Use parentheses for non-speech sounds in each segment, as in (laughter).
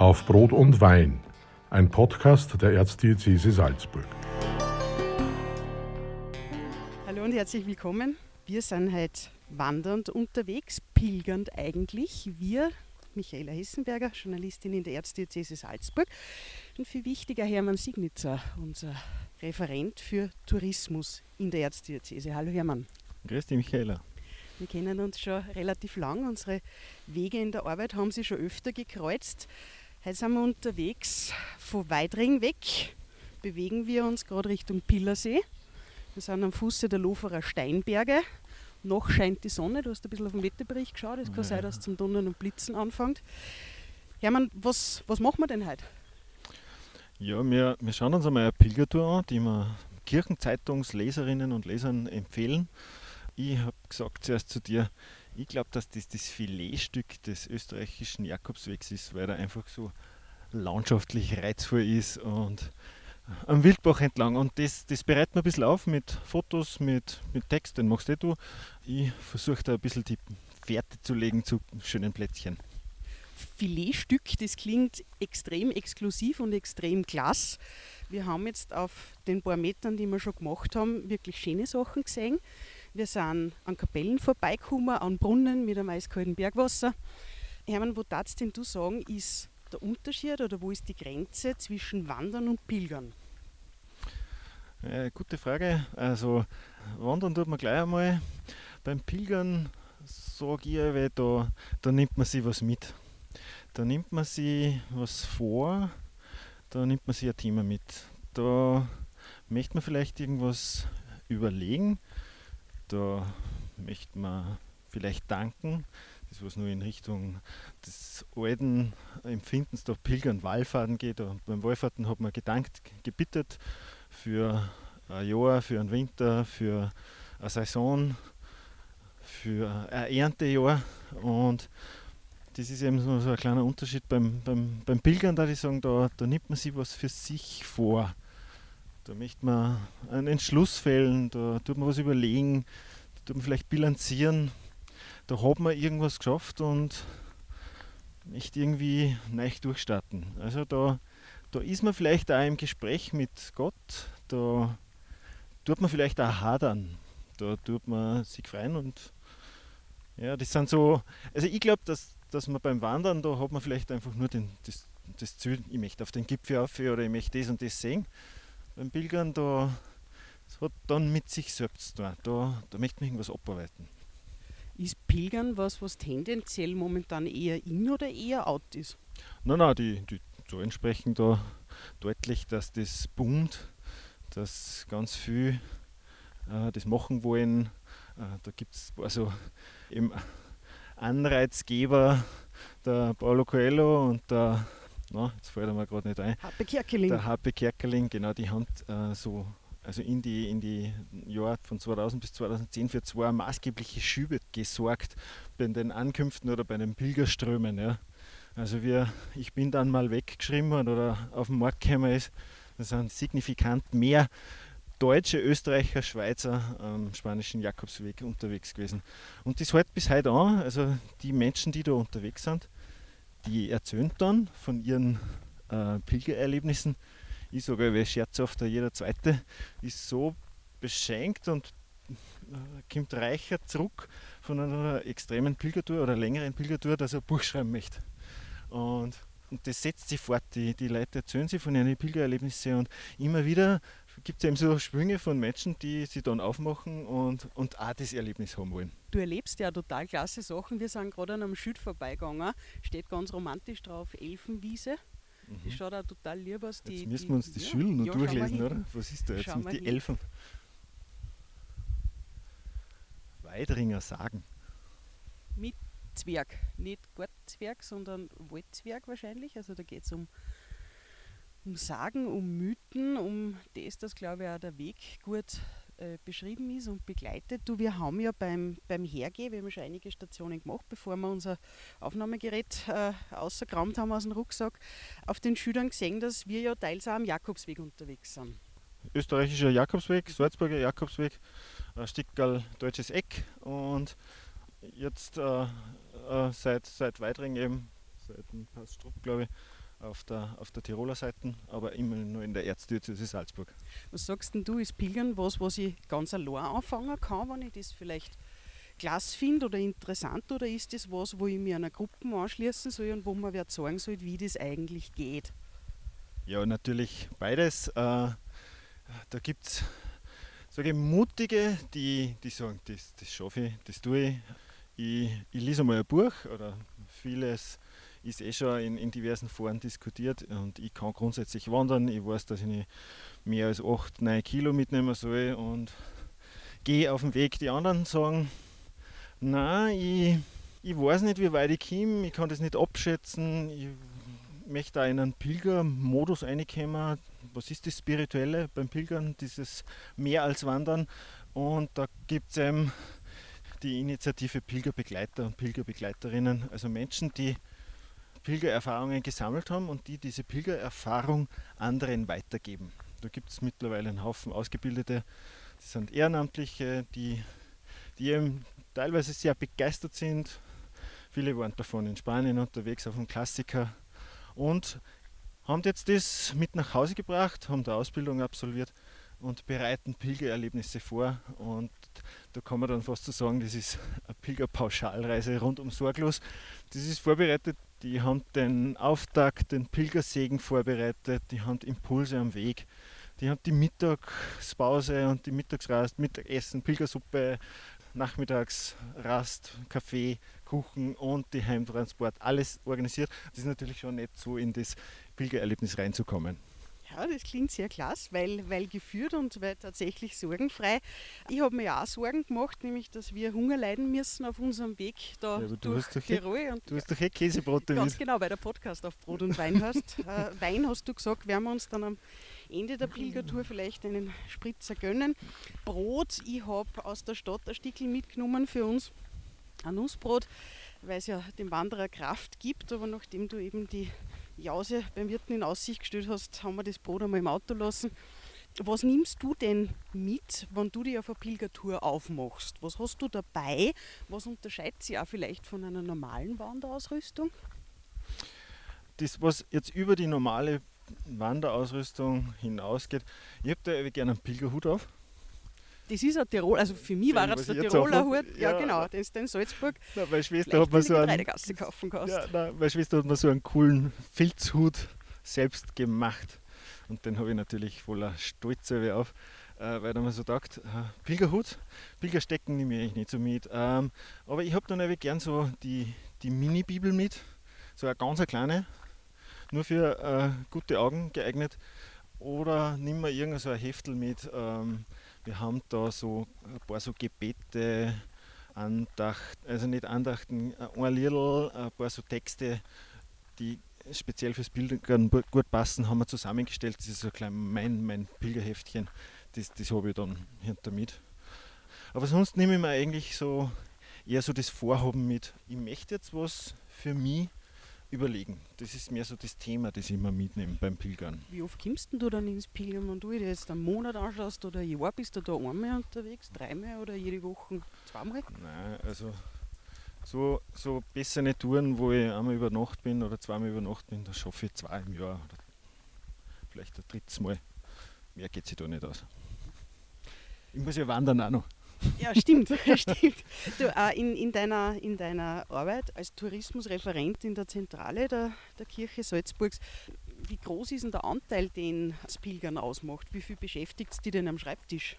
Auf Brot und Wein, ein Podcast der Erzdiözese Salzburg. Hallo und herzlich willkommen. Wir sind heute wandernd unterwegs, pilgernd eigentlich. Wir, Michaela Hessenberger, Journalistin in der Erzdiözese Salzburg und viel wichtiger Hermann Signitzer, unser Referent für Tourismus in der Erzdiözese. Hallo Hermann. Grüß dich Michaela. Wir kennen uns schon relativ lang. Unsere Wege in der Arbeit haben sich schon öfter gekreuzt. Heute sind wir unterwegs von Weidring weg, bewegen wir uns gerade Richtung Pillersee. Wir sind am Fuße der Loferer Steinberge. Noch scheint die Sonne, du hast ein bisschen auf den Wetterbericht geschaut. Es kann ja. sein, dass es zum Donnern und Blitzen anfängt. Hermann, was, was machen wir denn heute? Ja, wir, wir schauen uns einmal eine Pilgertour an, die wir Kirchenzeitungsleserinnen und Lesern empfehlen. Ich habe gesagt zuerst zu dir, ich glaube, dass das das Filetstück des österreichischen Jakobswegs ist, weil er einfach so landschaftlich reizvoll ist und am Wildbach entlang. Und das, das bereitet mir ein bisschen auf mit Fotos, mit, mit Text, den machst du. Ich versuche da ein bisschen die Fährte zu legen zu schönen Plätzchen. Filetstück, das klingt extrem exklusiv und extrem klasse. Wir haben jetzt auf den paar Metern, die wir schon gemacht haben, wirklich schöne Sachen gesehen. Wir sind an Kapellen vorbeigekommen, an Brunnen mit einem eiskalten Bergwasser. Hermann, wo darfst denn du sagen, ist der Unterschied oder wo ist die Grenze zwischen Wandern und Pilgern? Äh, gute Frage. Also wandern tut man gleich einmal. Beim Pilgern sage ich, weil da, da nimmt man sich was mit. Da nimmt man sich was vor, da nimmt man sich ein Thema mit. Da möchte man vielleicht irgendwas überlegen da möchte man vielleicht danken. Das was nur in Richtung des alten Empfindens der Pilger- und Wallfahrten geht. Und beim Wallfahrten hat man gedankt, gebittet für ein Jahr, für einen Winter, für eine Saison, für ein Erntejahr. Und das ist eben so, so ein kleiner Unterschied beim, beim, beim Pilgern, da ich sagen, da, da nimmt man sich was für sich vor. Da möchte man einen Entschluss fällen, da tut man was überlegen, da tut man vielleicht bilanzieren. Da hat man irgendwas geschafft und möchte irgendwie neu durchstarten. Also da, da ist man vielleicht auch im Gespräch mit Gott, da tut man vielleicht auch hadern, da tut man sich freuen und ja, das sind so, also ich glaube, dass, dass man beim Wandern, da hat man vielleicht einfach nur den, das, das Ziel, ich möchte auf den Gipfel auf oder ich möchte das und das sehen beim Pilgern, da das hat dann mit sich selbst zu tun. Da, da möchte man irgendwas abarbeiten. Ist Pilgern was, was tendenziell momentan eher in oder eher out ist? Nein, nein, die, die Zahlen sprechen da deutlich, dass das boomt, dass ganz viel äh, das machen wollen. Äh, da gibt es also im Anreizgeber der Paulo Coelho und der na, jetzt fällt er mir gerade nicht ein. Happe Kerkeling. Der Happe Kerkeling, genau, die haben äh, so, also in die, in die Jahre von 2000 bis 2010 für zwei maßgebliche Schübe gesorgt bei den Ankünften oder bei den Pilgerströmen. Ja. Also wir, ich bin dann mal weggeschrieben oder auf dem Markt gekommen ist, da sind signifikant mehr Deutsche, Österreicher, Schweizer am spanischen Jakobsweg unterwegs gewesen. Und das hält bis heute an. Also die Menschen, die da unterwegs sind, die erzählen dann von ihren äh, Pilgererlebnissen. Ich sage wie scherzhaft, jeder Zweite ist so beschenkt und äh, kommt reicher zurück von einer extremen Pilgertour oder längeren Pilgertour, dass er ein Buch schreiben möchte. Und, und das setzt sich fort. Die, die Leute erzählen sich von ihren Pilgererlebnissen und immer wieder gibt es eben so Schwünge von Menschen, die sich dann aufmachen und, und auch das Erlebnis haben wollen. Du erlebst ja total klasse Sachen. Wir sind gerade an einem Schild vorbeigegangen, steht ganz romantisch drauf, Elfenwiese. Mhm. Das schaut auch total lieb aus. Die, Jetzt müssen wir uns die, die Schüler noch ja, durchlesen, oder? Was ist da jetzt mit die Elfen? Weidringer Sagen. Mit Zwerg. Nicht Gartenzwerg, sondern Waldzwerg wahrscheinlich. Also da geht es um um Sagen, um Mythen, um das, dass glaube ich auch der Weg gut äh, beschrieben ist und begleitet. Du, wir haben ja beim, beim Hergehen, wir haben schon einige Stationen gemacht, bevor wir unser Aufnahmegerät äh, ausgekramt haben aus dem Rucksack, auf den Schülern gesehen, dass wir ja teils auch am Jakobsweg unterwegs sind. Österreichischer Jakobsweg, Salzburger Jakobsweg, ein Stickerl deutsches Eck und jetzt äh, äh, seit, seit Weitring eben, seit dem Pass Strupp glaube ich, auf der, auf der Tiroler Seite, aber immer nur in der Erzdiözese Salzburg. Was sagst denn du, ist Pilgern was, was ich ganz allein anfangen kann, wenn ich das vielleicht klasse finde oder interessant oder ist das was, wo ich mir einer Gruppe anschließen soll und wo man wer sagen soll, wie das eigentlich geht? Ja, natürlich beides. Äh, da gibt es sage Mutige, die, die sagen, das, das schaffe ich, das tue ich. Ich, ich lese mal ein Buch oder vieles ist eh schon in, in diversen Foren diskutiert und ich kann grundsätzlich wandern. Ich weiß, dass ich nicht mehr als 8, 9 Kilo mitnehmen soll und gehe auf den Weg. Die anderen sagen, nein, ich, ich weiß nicht, wie weit ich komme, ich kann das nicht abschätzen, ich möchte da in einen Pilgermodus reinkommen. Was ist das Spirituelle beim Pilgern, dieses mehr als Wandern? Und da gibt es eben die Initiative Pilgerbegleiter und Pilgerbegleiterinnen, also Menschen, die Pilgererfahrungen gesammelt haben und die diese Pilgererfahrung anderen weitergeben. Da gibt es mittlerweile einen Haufen Ausgebildete, das sind Ehrenamtliche, die, die eben teilweise sehr begeistert sind. Viele waren davon in Spanien unterwegs auf einem Klassiker und haben jetzt das mit nach Hause gebracht, haben die Ausbildung absolviert und bereiten Pilgererlebnisse vor. Und da kann man dann fast so sagen, das ist eine Pilgerpauschalreise rundum sorglos. Das ist vorbereitet die haben den Auftakt, den Pilgersegen vorbereitet, die haben Impulse am Weg, die haben die Mittagspause und die Mittagsrast, Mittagessen, Pilgersuppe, Nachmittagsrast, Kaffee, Kuchen und die Heimtransport, alles organisiert. Das ist natürlich schon nicht so in das Pilgererlebnis reinzukommen. Ja, das klingt sehr klasse, weil, weil geführt und weil tatsächlich sorgenfrei. Ich habe mir auch Sorgen gemacht, nämlich, dass wir Hunger leiden müssen auf unserem Weg da ja, durch Tirol. Eh, und du hast doch eh Käsebrote Ganz genau, weil der Podcast auf Brot und Wein hast. (laughs) äh, Wein hast du gesagt, werden wir uns dann am Ende der Pilgertour vielleicht einen Spritzer gönnen. Brot, ich habe aus der Stadt ein Stickel mitgenommen für uns, ein Nussbrot, weil es ja dem Wanderer Kraft gibt, aber nachdem du eben die Jause beim Wirten in Aussicht gestellt hast, haben wir das Brot einmal im Auto lassen. Was nimmst du denn mit, wenn du dich auf eine Pilgertour aufmachst? Was hast du dabei? Was unterscheidet sich auch vielleicht von einer normalen Wanderausrüstung? Das, was jetzt über die normale Wanderausrüstung hinausgeht, ich habe da gerne einen Pilgerhut auf das ist ein Tirol, also für mich war es der Tiroler Hut, ja, ja, genau, den ist in Salzburg. Na, meine Schwester hat mir so einen, kaufen kannst. Ja, nein, meine Schwester hat mir so einen coolen Filzhut selbst gemacht. Und den habe ich natürlich voller Stolz auf, äh, weil er mir so gedacht, äh, Pilgerhut, Pilgerstecken nehme ich eigentlich nicht so mit, ähm, aber ich habe dann eben gern so die, die Mini-Bibel mit, so eine ganz kleine, nur für äh, gute Augen geeignet. Oder nimm mir irgendein so ein Heftel mit, ähm, wir haben da so ein paar so Gebete, Andacht, also nicht Andachten, ein Liedl, ein paar so Texte, die speziell fürs Bildern gut passen, haben wir zusammengestellt. Das ist so klein mein, mein Pilgerheftchen, das, das habe ich dann hinter mit. Aber sonst nehme ich mir eigentlich so eher so das Vorhaben mit, ich möchte jetzt was für mich überlegen. Das ist mehr so das Thema, das ich immer mitnehme beim Pilgern. Wie oft kommst du dann ins Pilgern, wenn du dir jetzt einen Monat anschaust oder ein Jahr, bist du da einmal unterwegs, dreimal oder jede Woche zweimal? Nein, also so, so bessere Touren, wo ich einmal über Nacht bin oder zweimal über Nacht bin, da schaffe ich zwei im Jahr oder vielleicht ein drittes Mal. Mehr geht sich da nicht aus. Ich muss ja wandern auch noch. Ja, stimmt. (laughs) stimmt. Du, äh, in, in, deiner, in deiner Arbeit als Tourismusreferent in der Zentrale der, der Kirche Salzburgs, wie groß ist denn der Anteil, den das Pilgern ausmacht? Wie viel beschäftigt es dich denn am Schreibtisch?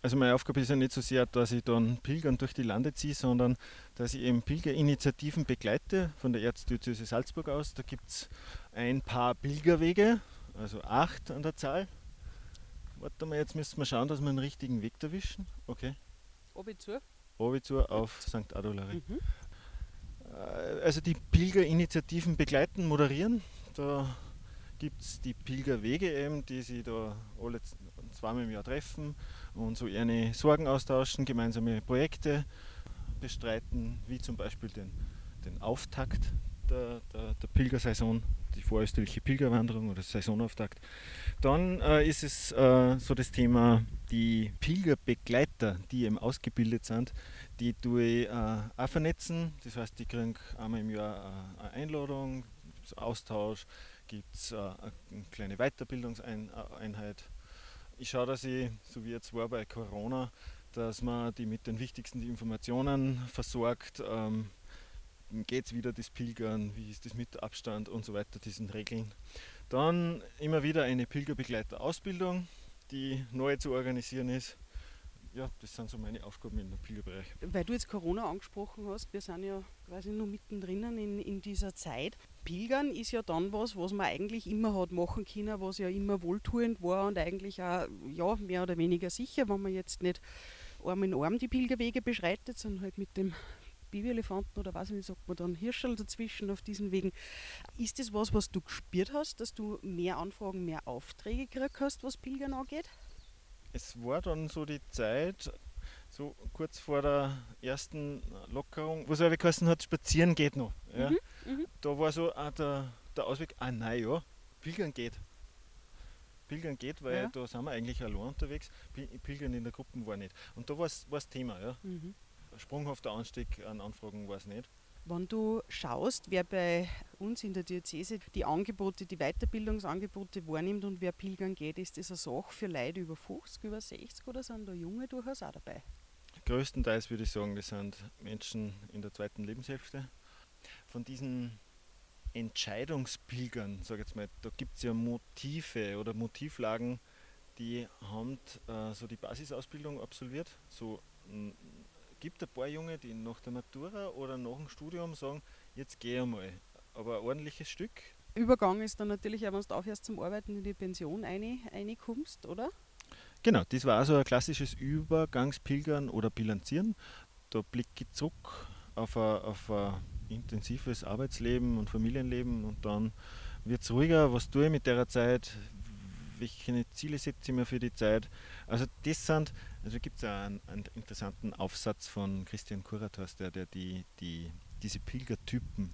Also meine Aufgabe ist ja nicht so sehr, dass ich dann Pilgern durch die Lande ziehe, sondern dass ich eben Pilgerinitiativen begleite von der Erzdiözese Salzburg aus. Da gibt es ein paar Pilgerwege, also acht an der Zahl, Warte mal, jetzt müssen wir schauen, dass wir einen richtigen Weg erwischen. Okay. Obitur? Obitur auf St. Adolari. Mhm. Äh, also die Pilgerinitiativen begleiten, moderieren. Da gibt es die Pilgerwege eben, die sich da alle zweimal im Jahr treffen und so ihre Sorgen austauschen, gemeinsame Projekte bestreiten, wie zum Beispiel den, den Auftakt der, der, der Pilgersaison vorösterliche Pilgerwanderung oder Saisonauftakt. Dann äh, ist es äh, so das Thema die Pilgerbegleiter, die eben ausgebildet sind, die tue ich äh, auch vernetzen. Das heißt, die kriegen einmal im Jahr äh, eine Einladung, Austausch, gibt es äh, eine kleine Weiterbildungseinheit. Ich schaue, dass ich, so wie jetzt war bei Corona, dass man die mit den wichtigsten Informationen versorgt. Ähm, Geht es wieder das Pilgern, wie ist das mit Abstand und so weiter, diesen Regeln. Dann immer wieder eine Pilgerbegleiterausbildung, die neu zu organisieren ist ja, das sind so meine Aufgaben im Pilgerbereich. Weil du jetzt Corona angesprochen hast, wir sind ja quasi nur mittendrin in, in dieser Zeit. Pilgern ist ja dann was, was man eigentlich immer hat machen können, was ja immer wohltuend war und eigentlich auch ja, mehr oder weniger sicher, wenn man jetzt nicht Arm in Arm die Pilgerwege beschreitet, sondern halt mit dem Babyelefanten oder was nicht, sagt man dann Hirscherl dazwischen auf diesen Wegen. Ist das was, was du gespürt hast, dass du mehr Anfragen, mehr Aufträge gekriegt hast, was Pilgern angeht? es war dann so die Zeit, so kurz vor der ersten Lockerung, wo es aber geheißen hat, spazieren geht noch. Ja. Mhm, mhm. Da war so ah, der, der Ausweg, ah nein, ja, Pilgern geht. Pilgern geht, weil ja. da sind wir eigentlich allein unterwegs. Pilgern in der Gruppe war nicht. Und da war das Thema. Ja. Mhm. Sprunghafter Anstieg an Anfragen war es nicht. Wenn du schaust, wer bei uns in der Diözese die Angebote, die Weiterbildungsangebote wahrnimmt und wer pilgern geht, ist das eine Sache für Leute über 50, über 60 oder sind da Junge durchaus auch dabei? Größtenteils würde ich sagen, das sind Menschen in der zweiten Lebenshälfte. Von diesen Entscheidungspilgern, sage ich jetzt mal, da gibt es ja Motive oder Motivlagen, die haben äh, so die Basisausbildung absolviert, so gibt ein paar Junge, die nach der Matura oder nach dem Studium sagen, jetzt gehe ich mal. Aber ein ordentliches Stück. Übergang ist dann natürlich auch, wenn du aufhörst zum Arbeiten in die Pension reinkommst, oder? Genau, das war also ein klassisches Übergangspilgern oder Bilanzieren. Da blicke ich zurück auf ein, auf ein intensives Arbeitsleben und Familienleben und dann wird es ruhiger, was tue ich mit der Zeit, welche Ziele setze ich mir für die Zeit. Also das sind, also gibt es einen, einen, interessanten Aufsatz von Christian Kuratas, der, der die, die, diese Pilgertypen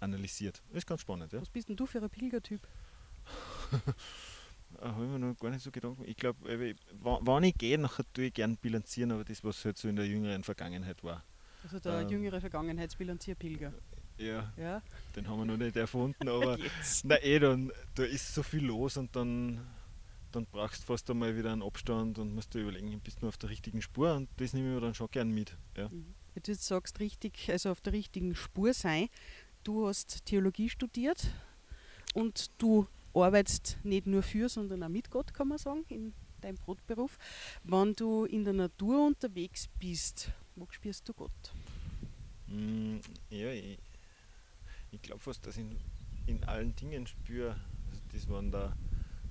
analysiert. Das ist ganz spannend. Ja? Was bist denn du für ein Pilgertyp? (laughs) habe ich mir noch gar nicht so Gedanken. Ich glaube, wann ich gehe, nachher tue ich gerne bilanzieren, aber das, was halt so in der jüngeren Vergangenheit war. Also der ähm, jüngere Vergangenheitsbilanzierpilger. Ja, ja, den haben wir noch nicht erfunden, aber (laughs) na eh, dann, da ist so viel los und dann, dann brauchst du fast einmal wieder einen Abstand und musst dir überlegen, bist du auf der richtigen Spur und das nehme ich mir dann schon gern mit. Ja. Mhm. Wenn du jetzt sagst, richtig, also auf der richtigen Spur sein, du hast Theologie studiert und du arbeitest nicht nur für, sondern auch mit Gott, kann man sagen, in deinem Brotberuf. Wenn du in der Natur unterwegs bist, wo spürst du Gott? Mm, ja, ich, ich glaube fast, dass ich in, in allen Dingen spüre. Also das, wenn der,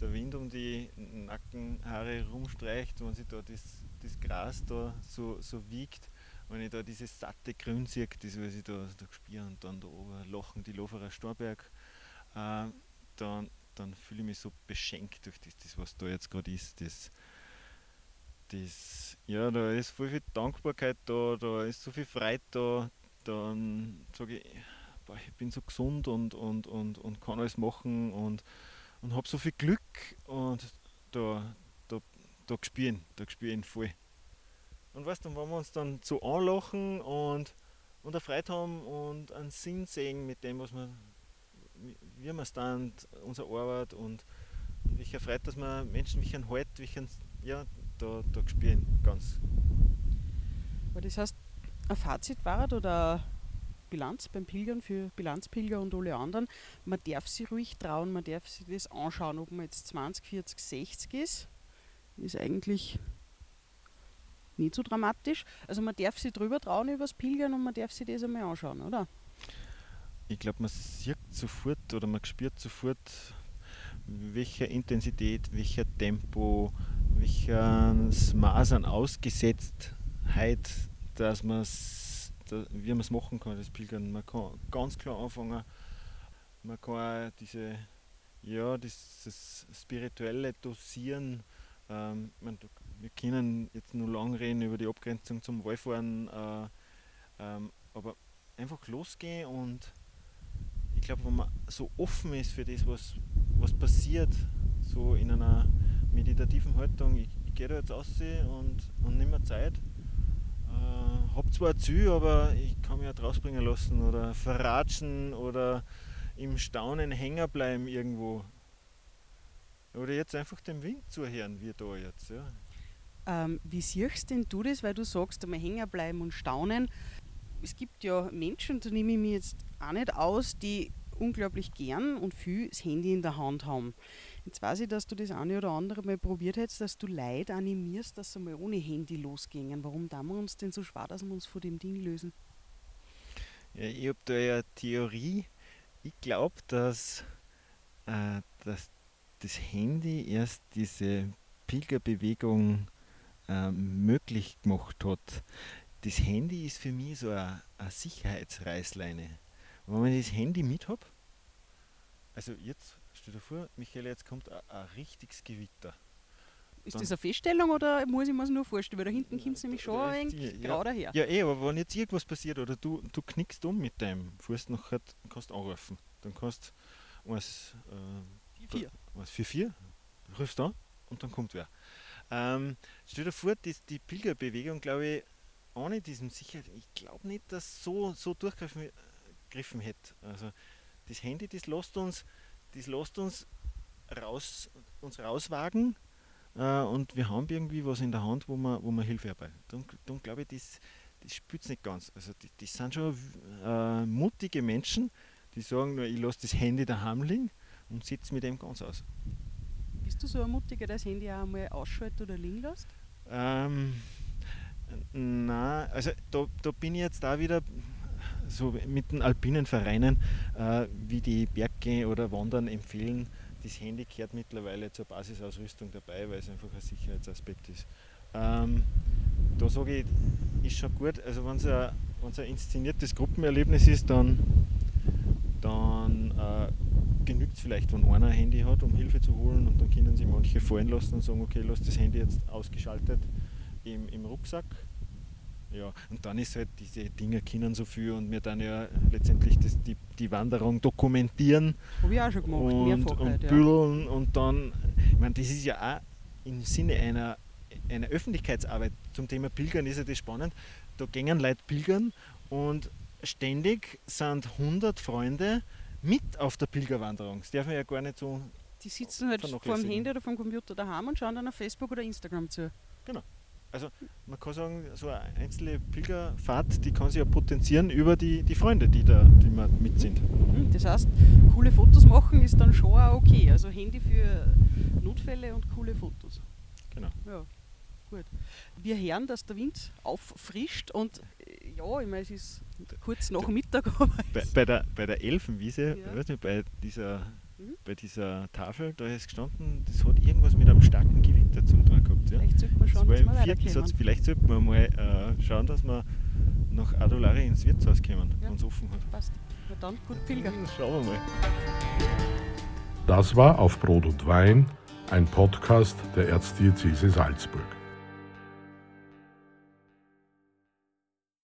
der Wind um die Nackenhaare rumstreicht, wenn sich da das, das Gras da so, so wiegt, wenn ich da dieses satte Grün sehe, das was ich da, da spüre und dann da oben lachen die Loferer Storberg, äh, dann, dann fühle ich mich so beschenkt durch das, das was da jetzt gerade ist. Das, das, ja, da ist voll viel Dankbarkeit da, da ist so viel Freude da, dann sage ich, boah, ich bin so gesund und, und, und, und kann alles machen und, und habe so viel Glück und da, da, da spielen, da spielen voll. Und weißt du, wenn wir uns dann so anlachen und, und Freude haben und einen Sinn sehen mit dem, was wir, wie wir dann unsere Arbeit und, und welcher Freude, dass wir Menschen welchen Halt, welchen, ja, da, da spielen ganz. Aber das heißt, ein Fazit war oder Bilanz beim Pilgern für Bilanzpilger und alle anderen. Man darf sich ruhig trauen, man darf sich das anschauen, ob man jetzt 20, 40, 60 ist. Ist eigentlich nicht so dramatisch. Also man darf sich drüber trauen über das Pilgern und man darf sich das einmal anschauen, oder? Ich glaube, man sieht sofort oder man spürt sofort, welche Intensität, welcher Tempo, welches Maß an Ausgesetztheit, dass man wie man es machen kann, das Pilgern. Man kann ganz klar anfangen, man kann auch diese, ja, dieses spirituelle Dosieren, ähm, man, wir können jetzt nur lang reden über die Abgrenzung zum Wallfahren, äh, ähm, aber einfach losgehen und ich glaube, wenn man so offen ist für das, was, was passiert, so in einer meditativen Haltung, ich, ich gehe da jetzt raus und, und nehme mir Zeit, äh, habe zwar ein aber ich kann mich auch rausbringen lassen oder verratschen oder im Staunen hängen bleiben irgendwo. Oder jetzt einfach dem Wind zuhören, wie da jetzt. Ja. Ähm, wie siehst denn du das, weil du sagst, einmal hängen bleiben und staunen? Es gibt ja Menschen, da nehme ich mich jetzt auch nicht aus, die unglaublich gern und viel das Handy in der Hand haben. Jetzt weiß ich, dass du das eine oder andere mal probiert hättest, dass du Leute animierst, dass sie mal ohne Handy losgingen. Warum tun wir uns denn so schwer, dass wir uns von dem Ding lösen? Ja, ich habe da ja Theorie. Ich glaube, dass, äh, dass das Handy erst diese Pilgerbewegung äh, möglich gemacht hat. Das Handy ist für mich so eine, eine Sicherheitsreißleine. Wenn ich das Handy mit habe, also jetzt Stell dir vor, Michael, jetzt kommt ein, richtiges Gewitter. Ist Dann das eine Feststellung oder muss ich mir das nur vorstellen? Weil da hinten kommt es nämlich schon ein wenig ja, her. Ja, eh, aber wenn jetzt irgendwas passiert oder du, du knickst um mit deinem Fuß, nachher kannst du anrufen. Dann kannst du was, äh, vier. was für vier, rufst an und dann kommt wer. Ähm, stell dir vor, die, die Pilgerbewegung, glaube ich, ohne diesen Sicherheit, ich glaube nicht, dass so, so durchgegriffen hätte. Also das Handy, das lässt uns das lässt uns raus, uns rauswagen äh, und wir haben irgendwie was in der Hand, wo man, wo man Hilfe herbei. Dann, dann glaube ich, das, das spürt es nicht ganz. Also die, das sind schon äh, mutige Menschen, die sagen nur, ich lasse das Handy daheim liegen und sitze mit dem ganz aus. Bist du so ein Mutiger, der das Handy auch einmal ausschaltet oder liegen lässt? Ähm, Nein, also da, da bin ich jetzt da wieder so mit den alpinen Vereinen, äh, wie die Berggehen oder Wandern empfehlen, das Handy gehört mittlerweile zur Basisausrüstung dabei, weil es einfach ein Sicherheitsaspekt ist. Ähm, da sage ich, ist schon gut. Also wenn es ein, ein inszeniertes Gruppenerlebnis ist, dann, dann äh, genügt es vielleicht, wenn einer ein Handy hat, um Hilfe zu holen und dann können sich manche fallen lassen und sagen, okay, lass das Handy jetzt ausgeschaltet im, im Rucksack ja, und dann ist halt diese Dinge können so viel und wir dann ja letztendlich das, die, die Wanderung dokumentieren. Habe ich auch schon gemacht, und, mehrfach. Und halt, ja. und dann, ich meine, das ist ja auch im Sinne einer, einer Öffentlichkeitsarbeit zum Thema Pilgern ist ja das spannend. Da gehen Leute pilgern und ständig sind 100 Freunde mit auf der Pilgerwanderung. Das darf man ja gar nicht so. Die sitzen halt vor dem Handy oder vom Computer daheim und schauen dann auf Facebook oder Instagram zu. Genau also man kann sagen, so eine einzelne Pilgerfahrt, die kann sich ja potenzieren über die, die Freunde, die da die man mit sind. Mhm, das heißt, coole Fotos machen ist dann schon auch okay. Also Handy für Notfälle und coole Fotos. Genau. Ja, gut. Wir hören, dass der Wind auffrischt und äh, ja, ich meine, es ist kurz nach Mittag. Bei, bei, der, bei der Elfenwiese, ja. weiß nicht, bei dieser mhm. bei dieser Tafel, da ist gestanden, das hat irgendwas mit einem starken Gewitter zum tun gehabt. Ja. Vielleicht sollte man schauen, dass wir vierten Satz, vielleicht sollten wir mal äh, schauen, dass wir nach Adolari ins Wirtshaus kommen, ja. wenn es offen hat. Passt. Na dann, gut Pilger. Schauen wir mal. Das war Auf Brot und Wein, ein Podcast der Erzdiözese Salzburg.